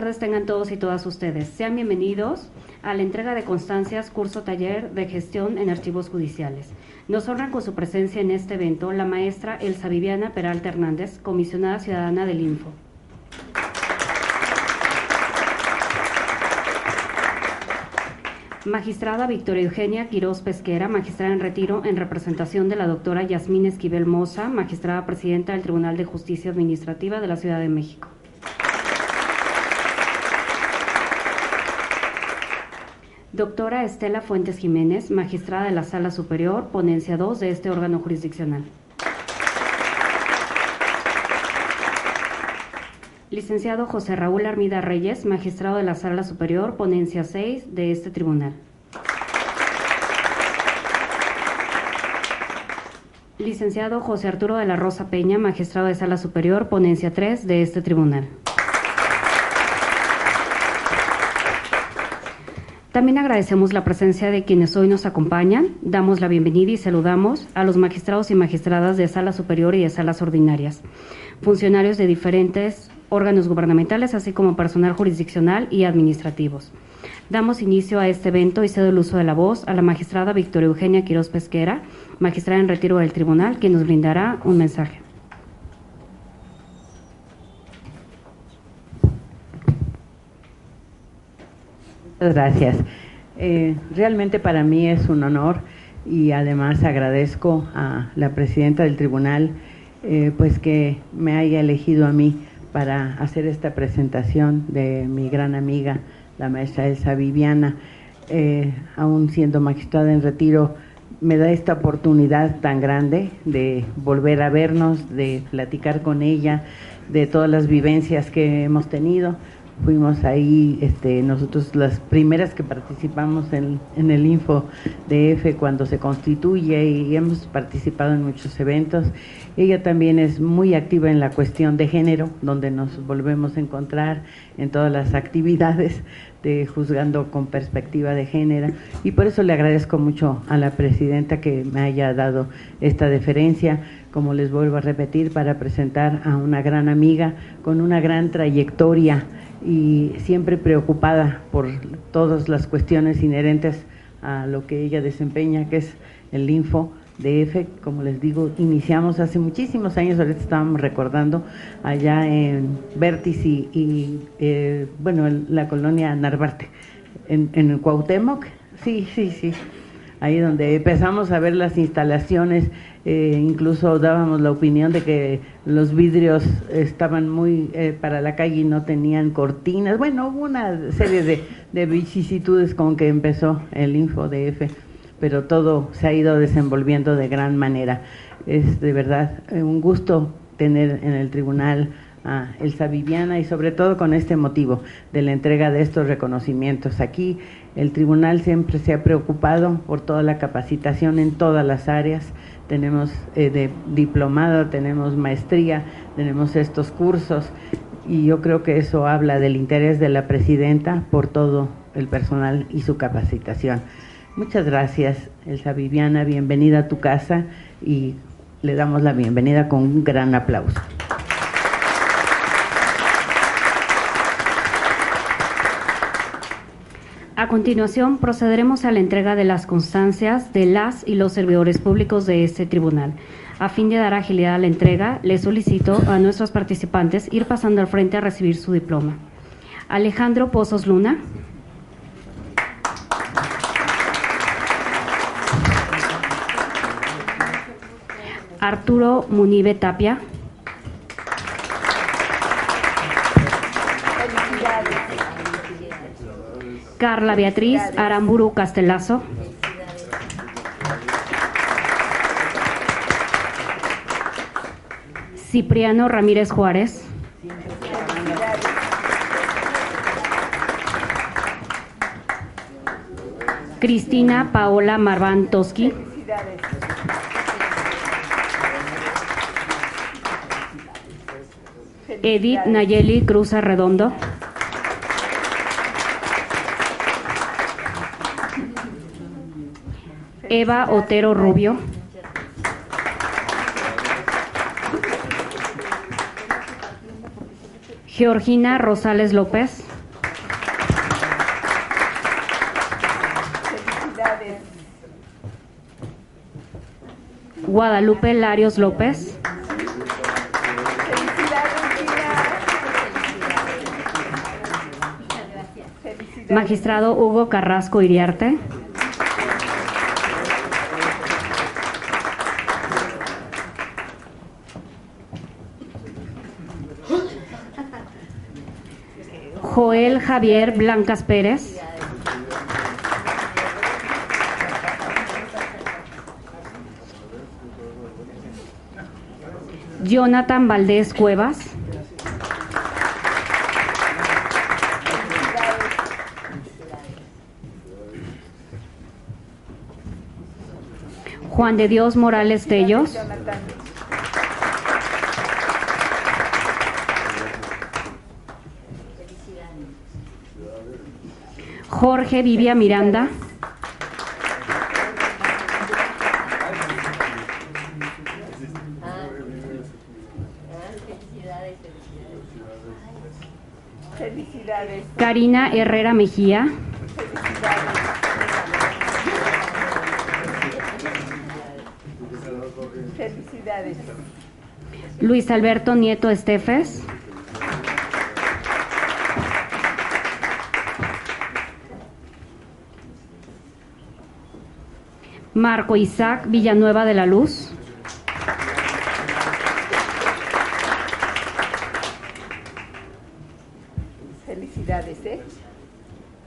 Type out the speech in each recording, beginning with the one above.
tardes tengan todos y todas ustedes. Sean bienvenidos a la entrega de constancias curso taller de gestión en archivos judiciales. Nos honran con su presencia en este evento la maestra Elsa Viviana Peralta Hernández, comisionada ciudadana del Info. Magistrada Victoria Eugenia Quirós Pesquera, magistrada en retiro en representación de la doctora Yasmín Esquivel Moza, magistrada presidenta del Tribunal de Justicia Administrativa de la Ciudad de México. Doctora Estela Fuentes Jiménez, magistrada de la Sala Superior, ponencia 2 de este órgano jurisdiccional. Licenciado José Raúl Armida Reyes, magistrado de la Sala Superior, ponencia 6 de este tribunal. Licenciado José Arturo de la Rosa Peña, magistrado de Sala Superior, ponencia 3 de este tribunal. También agradecemos la presencia de quienes hoy nos acompañan. Damos la bienvenida y saludamos a los magistrados y magistradas de sala superior y de salas ordinarias, funcionarios de diferentes órganos gubernamentales, así como personal jurisdiccional y administrativos. Damos inicio a este evento y cedo el uso de la voz a la magistrada Victoria Eugenia Quiroz Pesquera, magistrada en retiro del tribunal, quien nos brindará un mensaje. Muchas gracias. Eh, realmente para mí es un honor y además agradezco a la presidenta del tribunal eh, pues que me haya elegido a mí para hacer esta presentación de mi gran amiga, la maestra Elsa Viviana. Eh, aún siendo magistrada en retiro, me da esta oportunidad tan grande de volver a vernos, de platicar con ella, de todas las vivencias que hemos tenido fuimos ahí este, nosotros las primeras que participamos en, en el Info DF cuando se constituye y hemos participado en muchos eventos. Ella también es muy activa en la cuestión de género, donde nos volvemos a encontrar en todas las actividades de juzgando con perspectiva de género y por eso le agradezco mucho a la presidenta que me haya dado esta deferencia, como les vuelvo a repetir, para presentar a una gran amiga con una gran trayectoria y siempre preocupada por todas las cuestiones inherentes a lo que ella desempeña, que es el Info DF, como les digo, iniciamos hace muchísimos años, ahorita estábamos recordando, allá en Vértice y, eh, bueno, en la colonia Narvarte, en, en Cuauhtémoc, sí, sí, sí, ahí donde empezamos a ver las instalaciones eh, incluso dábamos la opinión de que los vidrios estaban muy eh, para la calle y no tenían cortinas. Bueno, hubo una serie de, de vicisitudes con que empezó el InfoDF, pero todo se ha ido desenvolviendo de gran manera. Es de verdad eh, un gusto tener en el tribunal a Elsa Viviana y sobre todo con este motivo de la entrega de estos reconocimientos. Aquí el tribunal siempre se ha preocupado por toda la capacitación en todas las áreas tenemos eh, de diplomado, tenemos maestría, tenemos estos cursos y yo creo que eso habla del interés de la presidenta por todo el personal y su capacitación. Muchas gracias, Elsa Viviana, bienvenida a tu casa y le damos la bienvenida con un gran aplauso. A continuación, procederemos a la entrega de las constancias de las y los servidores públicos de este tribunal. A fin de dar agilidad a la entrega, le solicito a nuestros participantes ir pasando al frente a recibir su diploma. Alejandro Pozos Luna. Arturo Munive Tapia. Carla Beatriz Aramburu Castelazo. Cipriano Ramírez Juárez. Cristina Paola Marván Toski. Edith Nayeli Cruz Arredondo. Eva Otero Rubio. Georgina Rosales López. Guadalupe Larios López. Magistrado Hugo Carrasco Iriarte. Javier Blancas Pérez. Jonathan Valdés Cuevas. Juan de Dios Morales Tellos. Jorge Vivia Miranda. Felicidades. Karina Herrera Mejía. Felicidades. Luis Alberto Nieto Estefes. Marco Isaac Villanueva de la Luz. Felicidades, ¿eh?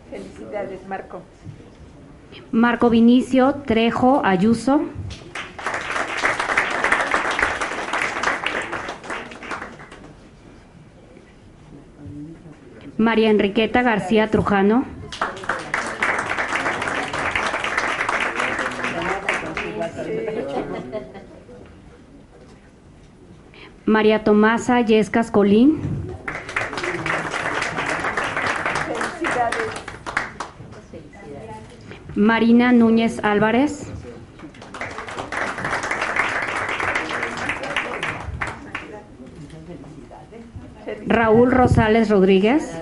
Felicidades, Marco. Marco Vinicio Trejo Ayuso. María Enriqueta García Trujano. María Tomasa Yescas Colín. Marina Núñez Álvarez. Raúl Rosales Rodríguez.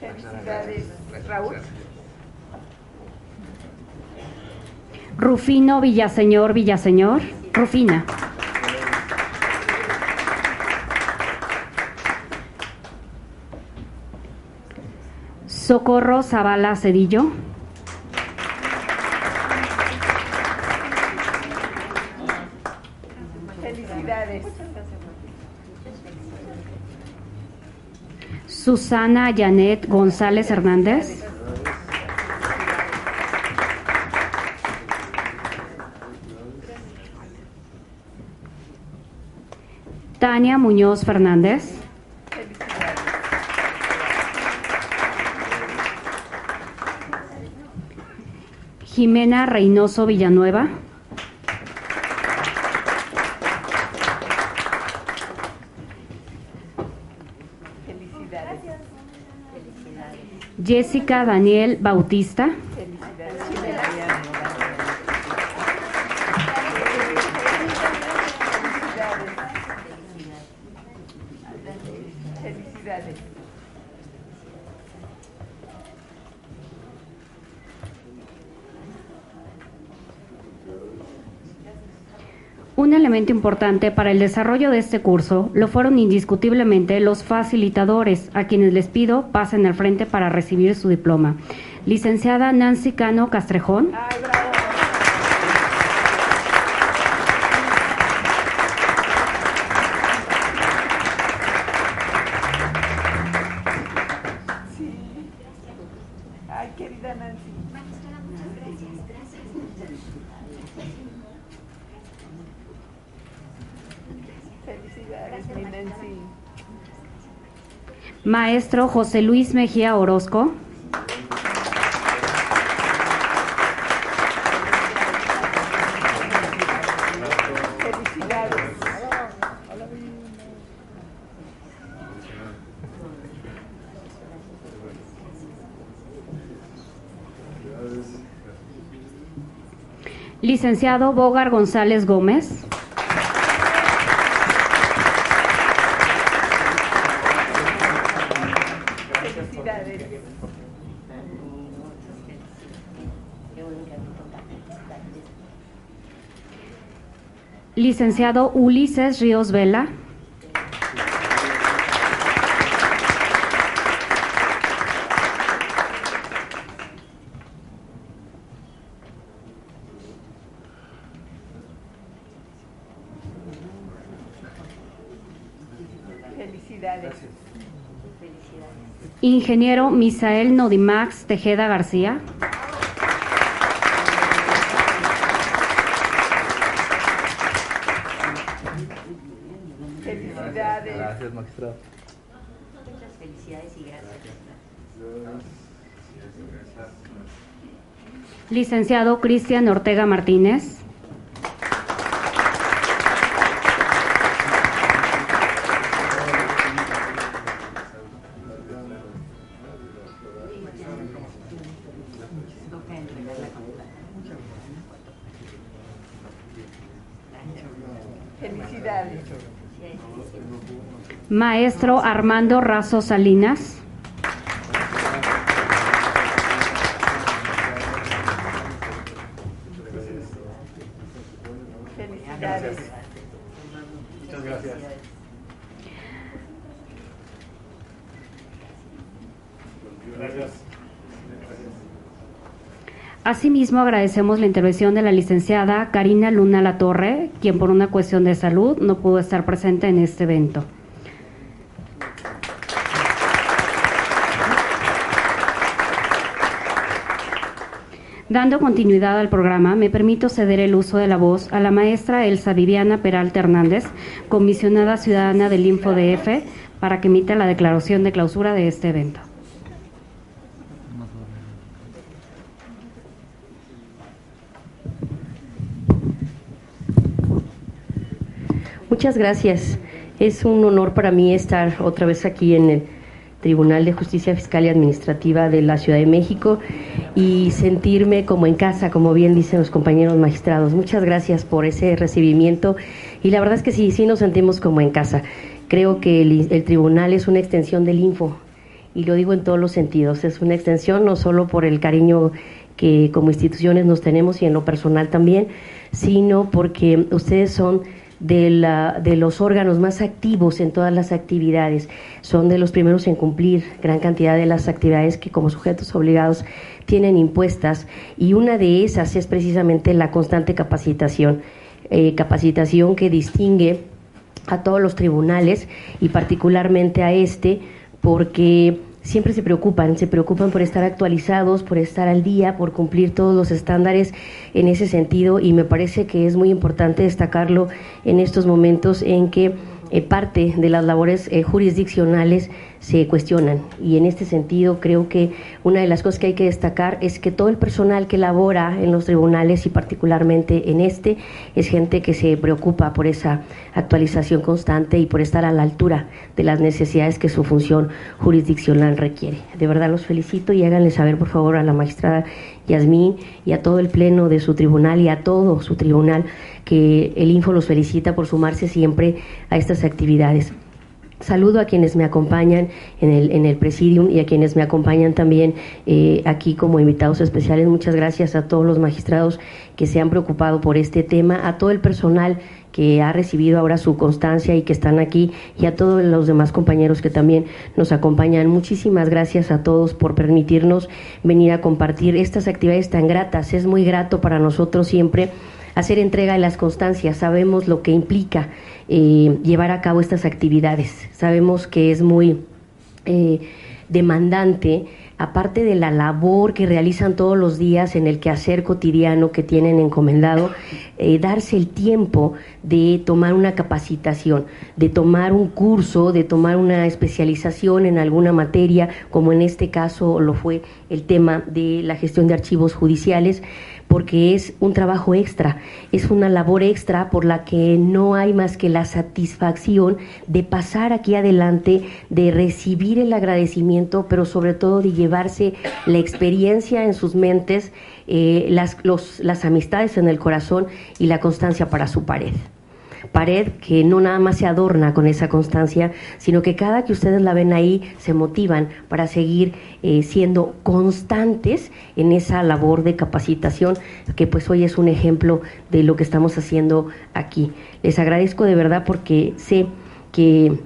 Felicidades, Raúl. Rufino Villaseñor Villaseñor. Rufina. Socorro Zavala Cedillo. Felicidades. Susana Janet González Hernández. Tania Muñoz Fernández. Jimena Reynoso Villanueva. Jessica Daniel Bautista. Un elemento importante para el desarrollo de este curso lo fueron indiscutiblemente los facilitadores, a quienes les pido pasen al frente para recibir su diploma. Licenciada Nancy Cano Castrejón, maestro José Luis Mejía Orozco, licenciado Bogar González Gómez, Licenciado Ulises Ríos Vela. Felicidades. Ingeniero Misael Nodimax Tejeda García. Felicidades. Gracias, magistrado. Muchas felicidades y gracias. Licenciado Cristian Ortega Martínez. Maestro Armando Razo Salinas. Felicidades. Muchas gracias. Gracias. Asimismo, agradecemos la intervención de la licenciada Karina Luna Latorre, quien por una cuestión de salud no pudo estar presente en este evento. Dando continuidad al programa, me permito ceder el uso de la voz a la maestra Elsa Viviana Peralta Hernández, comisionada ciudadana del InfoDF, para que emita la declaración de clausura de este evento. Muchas gracias. Es un honor para mí estar otra vez aquí en el Tribunal de Justicia Fiscal y Administrativa de la Ciudad de México y sentirme como en casa, como bien dicen los compañeros magistrados. Muchas gracias por ese recibimiento y la verdad es que sí, sí nos sentimos como en casa. Creo que el, tribunal es una extensión del Info y lo digo en todos los sentidos. Es una extensión no solo por el cariño que como instituciones nos tenemos y en lo personal también, sino porque ustedes son de, la, de los órganos más activos en todas las actividades. Son de los primeros en cumplir gran cantidad de las actividades que como sujetos obligados tienen impuestas y una de esas es precisamente la constante capacitación, eh, capacitación que distingue a todos los tribunales y particularmente a este porque siempre se preocupan, se preocupan por estar actualizados, por estar al día, por cumplir todos los estándares en ese sentido. Y me parece que es muy importante destacarlo en estos momentos en que eh, parte de las labores eh, jurisdiccionales se cuestionan y en este sentido creo que una de las cosas que hay que destacar es que todo el personal que labora en los tribunales y particularmente en este es gente que se preocupa por esa actualización constante y por estar a la altura de las necesidades que su función jurisdiccional requiere. De verdad los felicito y háganle saber por favor a la magistrada Yasmín y a todo el pleno de su tribunal y a todo su tribunal que el Info los felicita por sumarse siempre a estas actividades. Saludo a quienes me acompañan en el, en el presidium y a quienes me acompañan también eh, aquí como invitados especiales. Muchas gracias a todos los magistrados que se han preocupado por este tema, a todo el personal que ha recibido ahora su constancia y que están aquí y a todos los demás compañeros que también nos acompañan. Muchísimas gracias a todos por permitirnos venir a compartir estas actividades tan gratas. Es muy grato para nosotros siempre hacer entrega de las constancias. Sabemos lo que implica eh, llevar a cabo estas actividades. Sabemos que es muy eh, demandante, aparte de la labor que realizan todos los días en el quehacer cotidiano que tienen encomendado, eh, darse el tiempo de tomar una capacitación, de tomar un curso, de tomar una especialización en alguna materia, como en este caso lo fue el tema de la gestión de archivos judiciales porque es un trabajo extra, es una labor extra por la que no hay más que la satisfacción de pasar aquí adelante, de recibir el agradecimiento, pero sobre todo de llevarse la experiencia en sus mentes, eh, las, los, las amistades en el corazón y la constancia para su pared. Pared que no nada más se adorna con esa constancia, sino que cada que ustedes la ven ahí se motivan para seguir eh, siendo constantes en esa labor de capacitación, que pues hoy es un ejemplo de lo que estamos haciendo aquí. Les agradezco de verdad porque sé que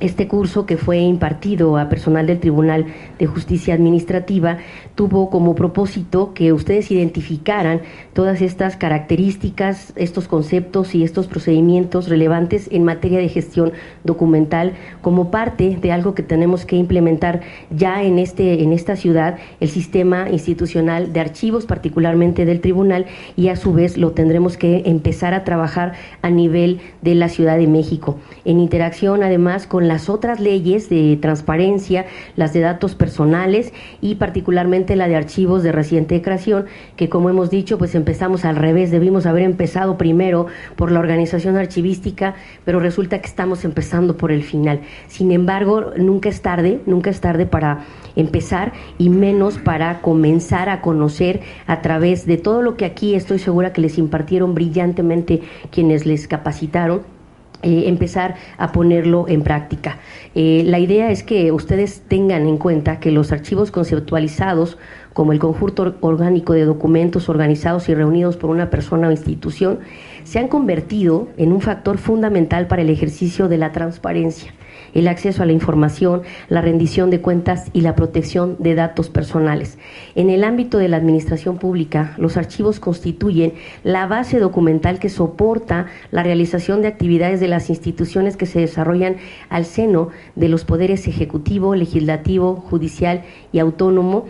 este curso que fue impartido a personal del Tribunal de Justicia Administrativa tuvo como propósito que ustedes identificaran todas estas características, estos conceptos y estos procedimientos relevantes en materia de gestión documental como parte de algo que tenemos que implementar ya en este en esta ciudad, el sistema institucional de archivos particularmente del tribunal y a su vez lo tendremos que empezar a trabajar a nivel de la Ciudad de México. En interacción además con las otras leyes de transparencia, las de datos personales y particularmente la de archivos de reciente creación, que como hemos dicho, pues empezamos al revés, debimos haber empezado primero por la organización archivística, pero resulta que estamos empezando por el final. Sin embargo, nunca es tarde, nunca es tarde para empezar y menos para comenzar a conocer a través de todo lo que aquí estoy segura que les impartieron brillantemente quienes les capacitaron eh, empezar a ponerlo en práctica. Eh, la idea es que ustedes tengan en cuenta que los archivos conceptualizados como el conjunto orgánico de documentos organizados y reunidos por una persona o institución se han convertido en un factor fundamental para el ejercicio de la transparencia el acceso a la información, la rendición de cuentas y la protección de datos personales. En el ámbito de la administración pública, los archivos constituyen la base documental que soporta la realización de actividades de las instituciones que se desarrollan al seno de los poderes ejecutivo, legislativo, judicial y autónomo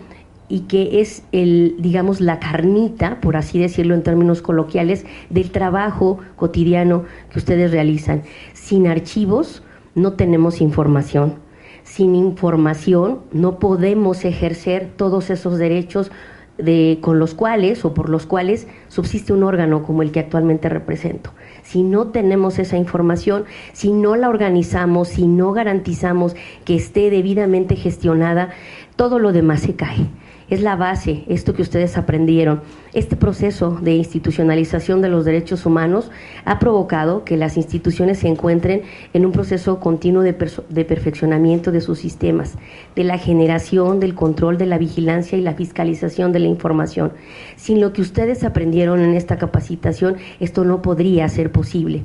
y que es el, digamos, la carnita, por así decirlo en términos coloquiales, del trabajo cotidiano que ustedes realizan. Sin archivos, no tenemos información. Sin información no podemos ejercer todos esos derechos de, con los cuales o por los cuales subsiste un órgano como el que actualmente represento. Si no tenemos esa información, si no la organizamos, si no garantizamos que esté debidamente gestionada, todo lo demás se cae es la base, esto que ustedes aprendieron. Este proceso de institucionalización de los derechos humanos ha provocado que las instituciones se encuentren en un proceso continuo de, de, perfeccionamiento de sus sistemas, de la generación, del control, de la vigilancia y la fiscalización de la información. Sin lo que ustedes aprendieron en esta capacitación, esto no podría ser posible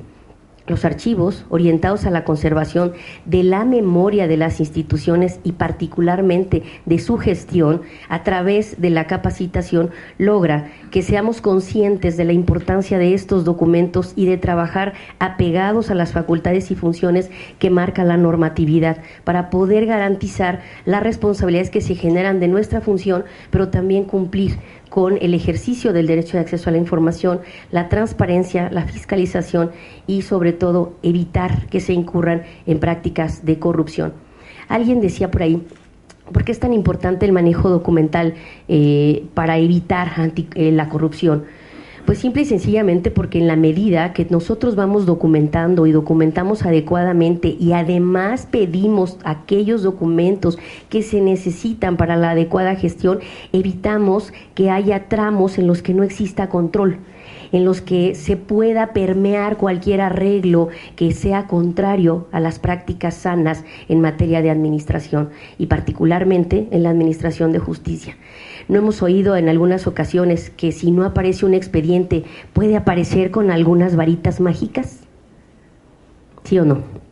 los archivos orientados a la conservación de la memoria de las instituciones y particularmente de su gestión a través de la capacitación logra que seamos conscientes de la importancia de estos documentos y de trabajar apegados a las facultades y funciones que marca la normatividad para poder garantizar las responsabilidades que se generan de nuestra función, pero también cumplir con el ejercicio del derecho de acceso a la información, la transparencia, la fiscalización y sobre todo evitar que se incurran en prácticas de corrupción. Alguien decía por ahí, ¿por qué es tan importante el manejo documental eh, para evitar eh, la corrupción? Pues simple y sencillamente porque en la medida que nosotros vamos documentando y documentamos adecuadamente y además pedimos aquellos documentos que se necesitan para la adecuada gestión, evitamos que haya tramos en los que no exista control en los que se pueda permear cualquier arreglo que sea contrario a las prácticas sanas en materia de administración y particularmente en la administración de justicia. ¿No hemos oído en algunas ocasiones que si no aparece un expediente puede aparecer con algunas varitas mágicas? ¿Sí o no?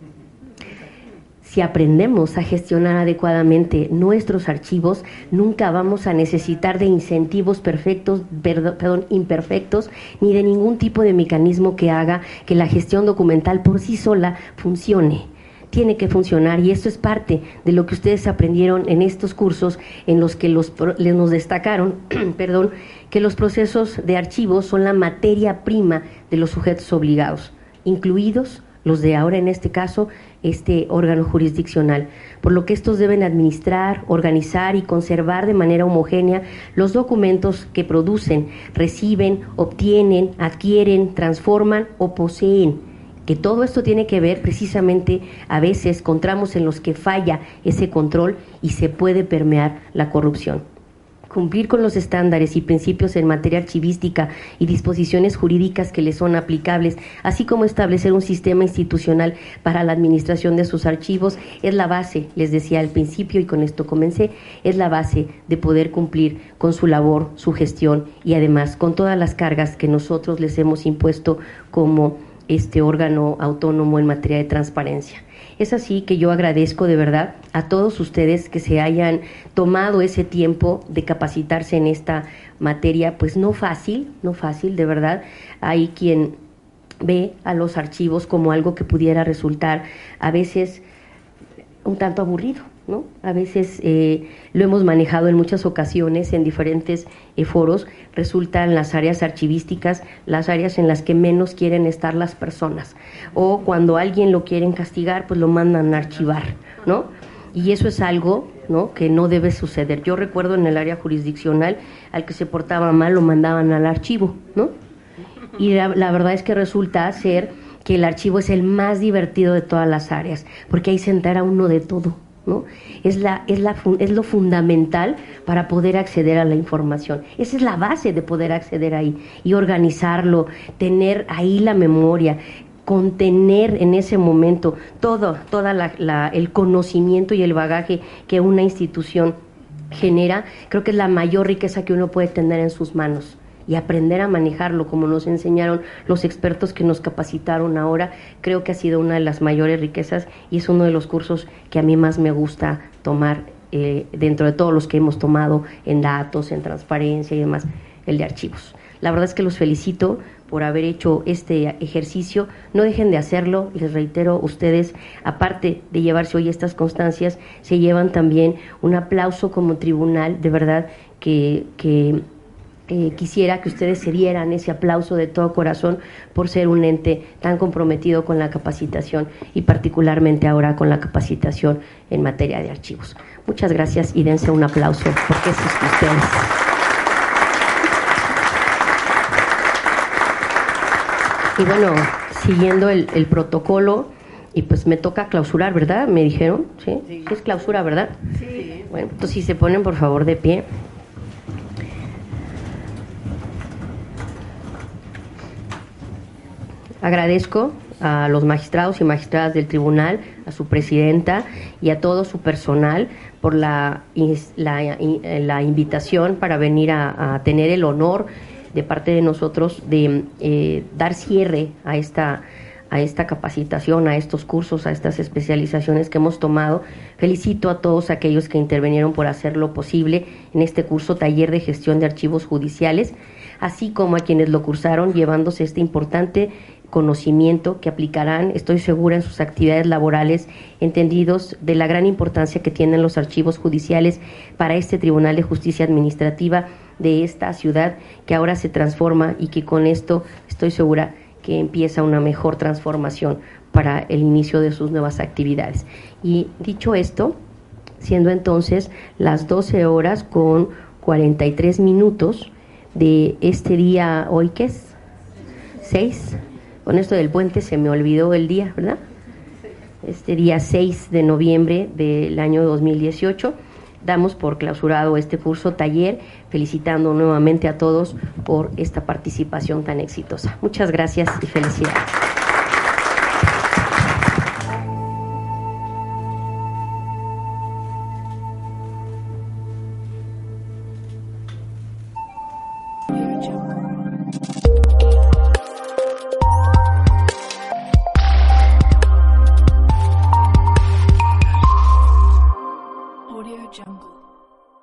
Si aprendemos a gestionar adecuadamente nuestros archivos, nunca vamos a necesitar de incentivos perfectos, perdón, imperfectos, ni de ningún tipo de mecanismo que haga que la gestión documental por sí sola funcione. Tiene que funcionar y esto es parte de lo que ustedes aprendieron en estos cursos en los que los, nos destacaron, perdón, que los procesos de archivos son la materia prima de los sujetos obligados, incluidos los de ahora en este caso este órgano jurisdiccional, por lo que estos deben administrar, organizar y conservar de manera homogénea los documentos que producen, reciben, obtienen, adquieren, transforman o poseen que todo esto tiene que ver precisamente a veces con tramos en los que falla ese control y se puede permear la corrupción. Cumplir con los estándares y principios en materia archivística y disposiciones jurídicas que le son aplicables, así como establecer un sistema institucional para la administración de sus archivos, es la base, les decía al principio y con esto comencé, es la base de poder cumplir con su labor, su gestión y además con todas las cargas que nosotros les hemos impuesto como este órgano autónomo en materia de transparencia. Es así que yo agradezco de verdad a todos ustedes que se hayan tomado ese tiempo de capacitarse en esta materia, pues no fácil, no fácil, de verdad. Hay quien ve a los archivos como algo que pudiera resultar a veces un tanto aburrido, ¿no? A veces eh, lo hemos manejado en muchas ocasiones en diferentes eh, foros, resultan las áreas archivísticas las áreas en las que menos quieren estar las personas. O cuando alguien lo quieren castigar, pues lo mandan a archivar, ¿no? Y eso es algo ¿no? que no debe suceder. Yo recuerdo en el área jurisdiccional al que se portaba mal lo mandaban al archivo, ¿no? Y la, verdad es que resulta ser que el archivo es el más divertido de todas las áreas, porque ahí se entera uno de todo, ¿no? Es, la, es, la, es lo fundamental para poder acceder a la información. Esa es la base de poder acceder ahí y organizarlo, tener ahí la memoria, contener en ese momento todo toda la, el conocimiento y el bagaje que una institución genera, creo que es la mayor riqueza que uno puede tener en sus manos y aprender a manejarlo como nos enseñaron los expertos que nos capacitaron ahora, creo que ha sido una de las mayores riquezas y es uno de los cursos que a mí más me gusta tomar eh, dentro de todos los que hemos tomado en datos, en transparencia y demás, el de archivos. La verdad es que los felicito por haber hecho este ejercicio. No dejen de hacerlo, les reitero, ustedes, aparte de llevarse hoy estas constancias, se llevan también un aplauso como tribunal, de verdad, que, que eh, quisiera que ustedes se dieran ese aplauso de todo corazón por ser un ente tan comprometido con la capacitación y particularmente ahora con la capacitación en materia de archivos. Muchas gracias y dense un aplauso porque es ustedes. Y bueno, siguiendo el, el, protocolo, y pues me toca clausurar, ¿verdad? Me dijeron, ¿sí? sí. Es clausura, ¿verdad? Sí. Bueno, entonces si se ponen por favor de pie. Agradezco a los magistrados y magistradas del tribunal, a su presidenta y a todo su personal por la, la, invitación para venir a, a, tener el honor de parte de nosotros de eh, dar cierre a esta a esta capacitación, a estos cursos, a estas especializaciones que hemos tomado. Felicito a todos aquellos que intervinieron por hacerlo posible en este curso Taller de Gestión de Archivos Judiciales, así como a quienes lo cursaron llevándose este importante conocimiento que aplicarán, estoy segura, en sus actividades laborales, entendidos de la gran importancia que tienen los archivos judiciales para este Tribunal de Justicia Administrativa de esta ciudad que ahora se transforma y que con esto estoy segura que empieza una mejor transformación para el inicio de sus nuevas actividades. Y dicho esto, siendo entonces las 12 horas con 43 minutos de este día, hoy que es 6, con esto del puente se me olvidó el día, ¿verdad? Este día 6 de noviembre del año 2018 damos por clausurado este curso taller, felicitando nuevamente a todos por esta participación tan exitosa. Muchas gracias y felicidades.